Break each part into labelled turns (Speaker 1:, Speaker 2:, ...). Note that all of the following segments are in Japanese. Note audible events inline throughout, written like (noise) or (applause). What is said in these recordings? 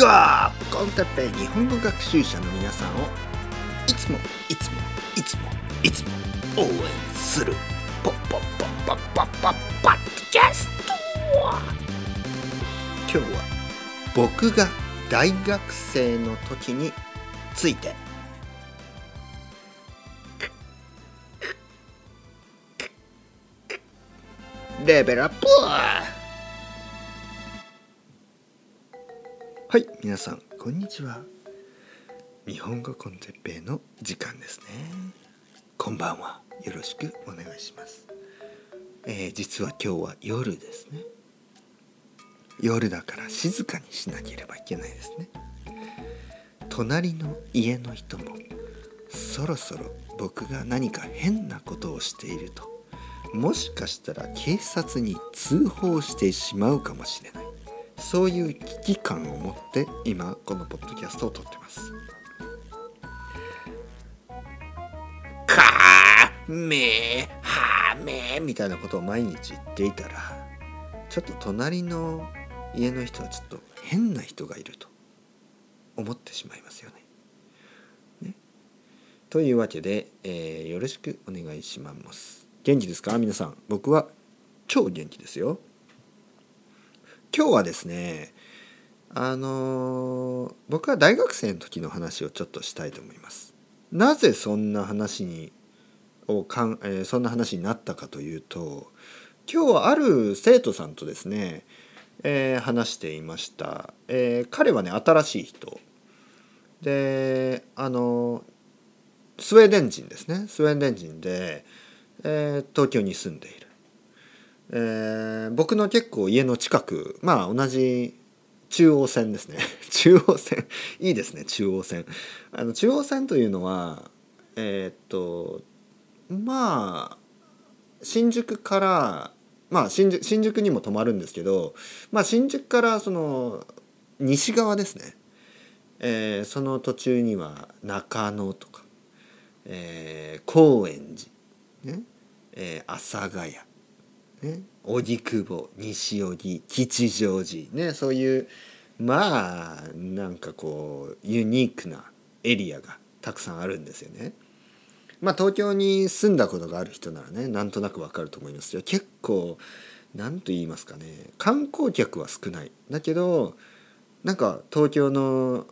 Speaker 1: コンテッペイ日本語学習者の皆さんをいつもいつもいつもいつも応援するポッポッポッポッポッポッポッキャスト今日は僕が大学生の時についてレベルアップはい皆さんこんにちは。日本語コンテッペイの時間ですね。こんばんは。よろしくお願いします。えー、実は今日は夜ですね。夜だから静かにしなければいけないですね。隣の家の人もそろそろ僕が何か変なことをしているともしかしたら警察に通報してしまうかもしれない。そういう危機感を持って今このポッドキャストを撮ってますかーめーはーめーみたいなことを毎日言っていたらちょっと隣の家の人はちょっと変な人がいると思ってしまいますよね。ねというわけで、えー、よろしくお願いします。元気ですか？皆さん。僕は超元気ですよ。今日はですねあの、僕は大学生の時の話をちょっとしたいと思います。なぜそんな話にをかん、えー、そんな話になったかというと今日はある生徒さんとですね、えー、話していました、えー、彼はね新しい人。であのスウェーデン人ですね。スウェーデン人で、え、東京に住んでいる。えー、僕の結構家の近くまあ同じ中央線ですね。(laughs) 中央線。いいですね中央線。あの中央線というのはえー、っとまあ新宿からまあ新宿新宿にも泊まるんですけど、まあ、新宿からその西側ですね、えー、その途中には中野とか、えー、高円寺、ね。えー、阿佐ヶ谷。ね、荻窪西荻吉祥寺。ねそういうまあなんかこうユニークなエリアがたくさんあるんですよね。まあ東京に住んだことがある人ならねなんとなくわかると思いますよ。結構何と言いますかね観光客は少ない。だけどなんか東京の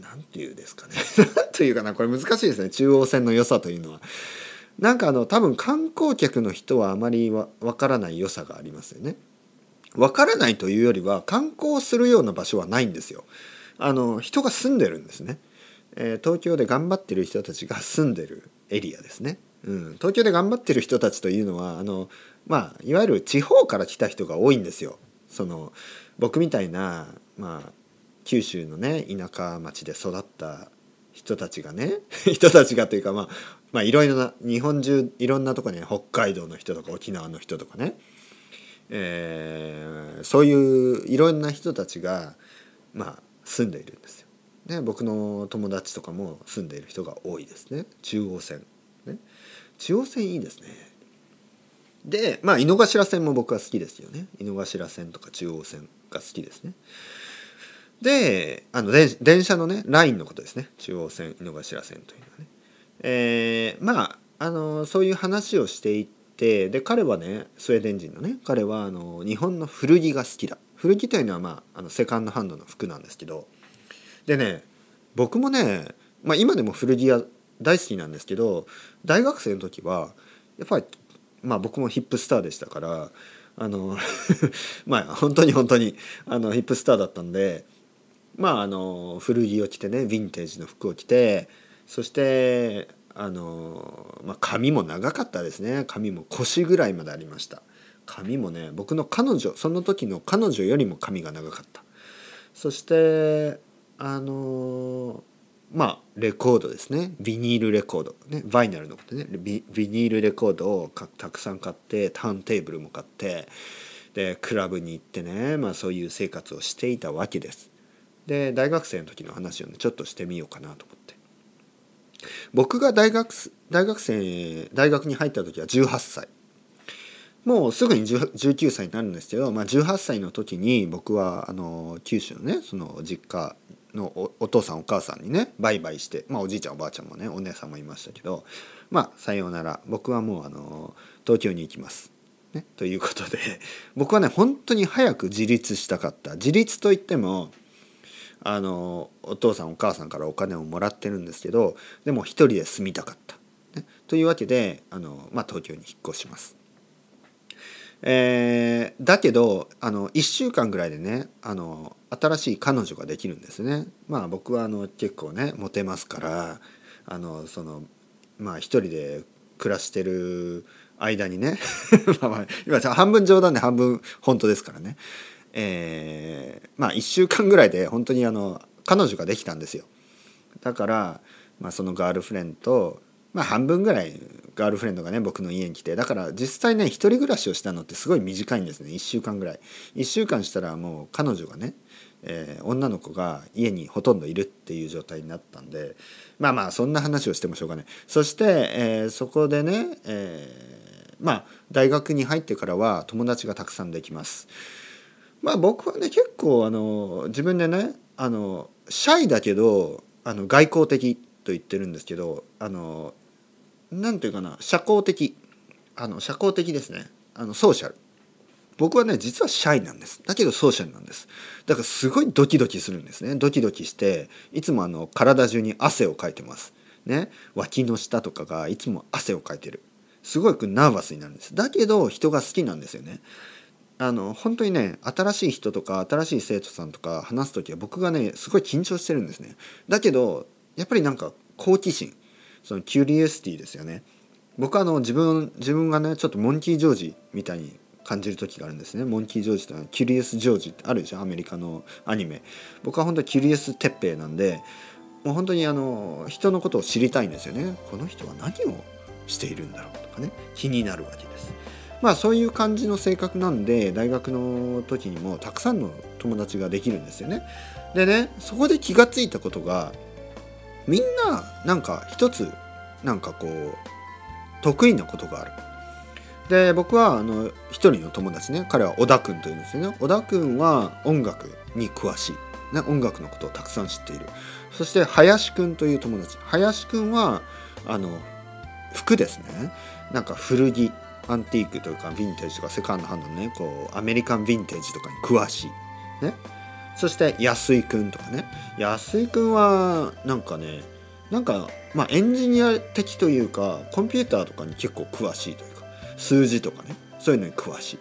Speaker 1: 何て言うですかね。(laughs) 何というかなこれ難しいですね。中央線の良さというのは。なんかあの多分観光客の人はあまりわからない良さがありますよね。わからないというよりは観光するような場所はないんですよ。あの人が住んでるんですね。えー、東京で頑張ってる人たちが住んでるエリアですね。うん、東京で頑張ってる人たちというのはあのまあいわゆる地方から来た人が多いんですよ。その僕みたいなまあ九州のね田舎町で育った人たちがね (laughs) 人たちがというかまあまあいろいろな日本中いろんなとこに、ね、北海道の人とか沖縄の人とかね、えー、そういういろんな人たちがまあ住んでいるんですよ。ね、僕の友達とかも住んでいる人が多いですね中央線。ね、中央線いいですね。でまあ井の頭線も僕は好きですよね井の頭線とか中央線が好きですね。であの電車のねラインのことですね。中央線井の頭線というのはね。えー、まああのそういう話をしていってで彼はねスウェーデン人のね彼はあの日本の古着が好きだ。古着というのは、まあ、あのセカンドハンドの服なんですけど。でね僕もね、まあ、今でも古着屋大好きなんですけど大学生の時はやっぱり、まあ、僕もヒップスターでしたからあの (laughs) まあ本当に本当にあのヒップスターだったんでまああの古着を着てねヴィンテージの服を着てそしてあの、まあ、髪も長かったですね。髪も腰ぐらいまでありました。髪もね僕の彼女その時の彼女よりも髪が長かった。そしてあのまあレコードですね。ビニールレコード。ねバイナルのことね。ビビニールレコードをたくさん買ってターンテーブルも買ってでクラブに行ってね、まあ、そういう生活をしていたわけです。で大学生の時の話をねちょっとしてみようかなと思って。僕が大学大学生大学に入った時は18歳。もうすぐに19歳になるんですけど、まあ、18歳の時に僕はあの九州のねその実家のお父さんお母さんにねバイバイして、まあ、おじいちゃんおばあちゃんもねお姉さんもいましたけどまあさようなら。僕はもうあの東京に行きます。ね、ということで僕はね本当に早く自立したかった。自立といってもあのお父さんお母さんからお金をもらってるんですけどでも一人で住みたかった。ね、というわけであの、まあ、東京に引っ越します。えー、だけどあの1週間ぐらいでねあの新しい彼女ができるんですね。まあ僕はあの結構ねモテますからあのそのまあ一人で暮らしてる間にね (laughs) まあまあ今半分冗談で半分本当ですからね、えー、まあ1週間ぐらいで本当にあの彼女ができたんですよ。だから、まあ、そのガールフレンドと、まあ、半分ぐらいガールフレンドがね僕の家に来てだから実際ね一人暮らしをしたのってすごい短いんですね。1週間ぐらい。1週間したらもう彼女がね、えー、女の子が家にほとんどいるっていう状態になったんでまあまあそんな話をしてもしょうがない。そして、えー、そこでね、え、まあ大学に入ってからは友達がたくさんできます。まあ僕はね結構あの自分でねあのシャイだけどあの外交的と言ってるんですけどあの何て言うかな社交的あの社交的ですね。あのソーシャル。僕はね実はシャイなんです。だけど social なんです。だからすごいドキドキするんですね。ドキドキしていつもあの体中に汗をかいてます。ね。脇の下とかがいつも汗をかいてる。すごくナーバスになるんです。だけど人が好きなんですよね。あの本当にね新しい人とか新しい生徒さんとか話す時は僕がねすごい緊張してるんですね。だけどやっぱりなんか好奇心その curiosity ですよね。僕はあの自分自分がねちょっとモンキー・ジョージみたいに感じる時があるんですね。モンキー・ジョージというのはキュリエス・ジョージってあるでしょアメリカのアニメ。僕は本当キュリエス・テッペイなんでもう本当にあの人のことを知りたいんですよね。この人は何をしているんだろうとかね気になるわけです。まあそういう感じの性格なんで大学の時にもたくさんの友達ができるんですよね。でねそこで気がついたことがみんななんか一つなんかこう得意なことがある。で僕はあの一人の友達ね彼は小田君というんですよね。小田君は音楽に詳しい、ね、音楽のことをたくさん知っている。そして林君という友達。林君はあの服ですね。なんか古着。アンティークというかヴィンテージとかセカンドハンドのねこうアメリカンヴィンテージとかに詳しい。ね。そして安井くんとかね。安井くんはなんかねなんかまあエンジニア的というかコンピューターとかに結構詳しいというか数字とかね。そういうのに詳しい。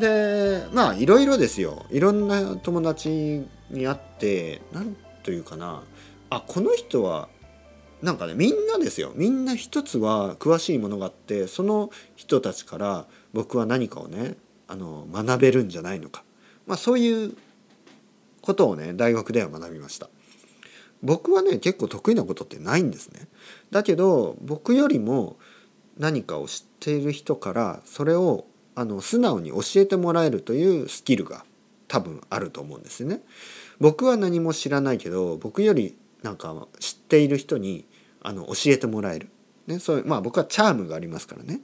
Speaker 1: でまあいろいろですよ。いろんな友達に会って何というかな。あこの人はなんかねみんなですよ。みんな一つは詳しいものがあってその人たちから僕は何かをねあの学べるんじゃないのか、まあ、そういうことをね大学では学びました。僕はね結構得意なことってないんですね。だけど僕よりも何かを知っている人からそれをあの素直に教えてもらえるというスキルが多分あると思うんですよね。僕は何も知らないけど僕よりなんか知っている人にあの教えてもらえるね、そういうまあ僕はチャームがありますからね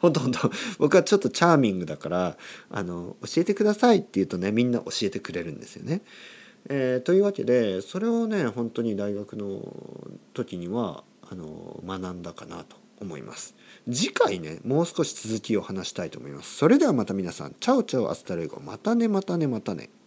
Speaker 1: 本当本当僕はちょっとチャーミングだからあの教えてくださいって言うとねみんな教えてくれるんですよね。えー、というわけでそれをね本当に大学の時にはあの学んだかなと思います。次回ねもう少し続きを話したいと思います。それではまた皆さん ciao ciao hasta luego またねまたねまたね。またね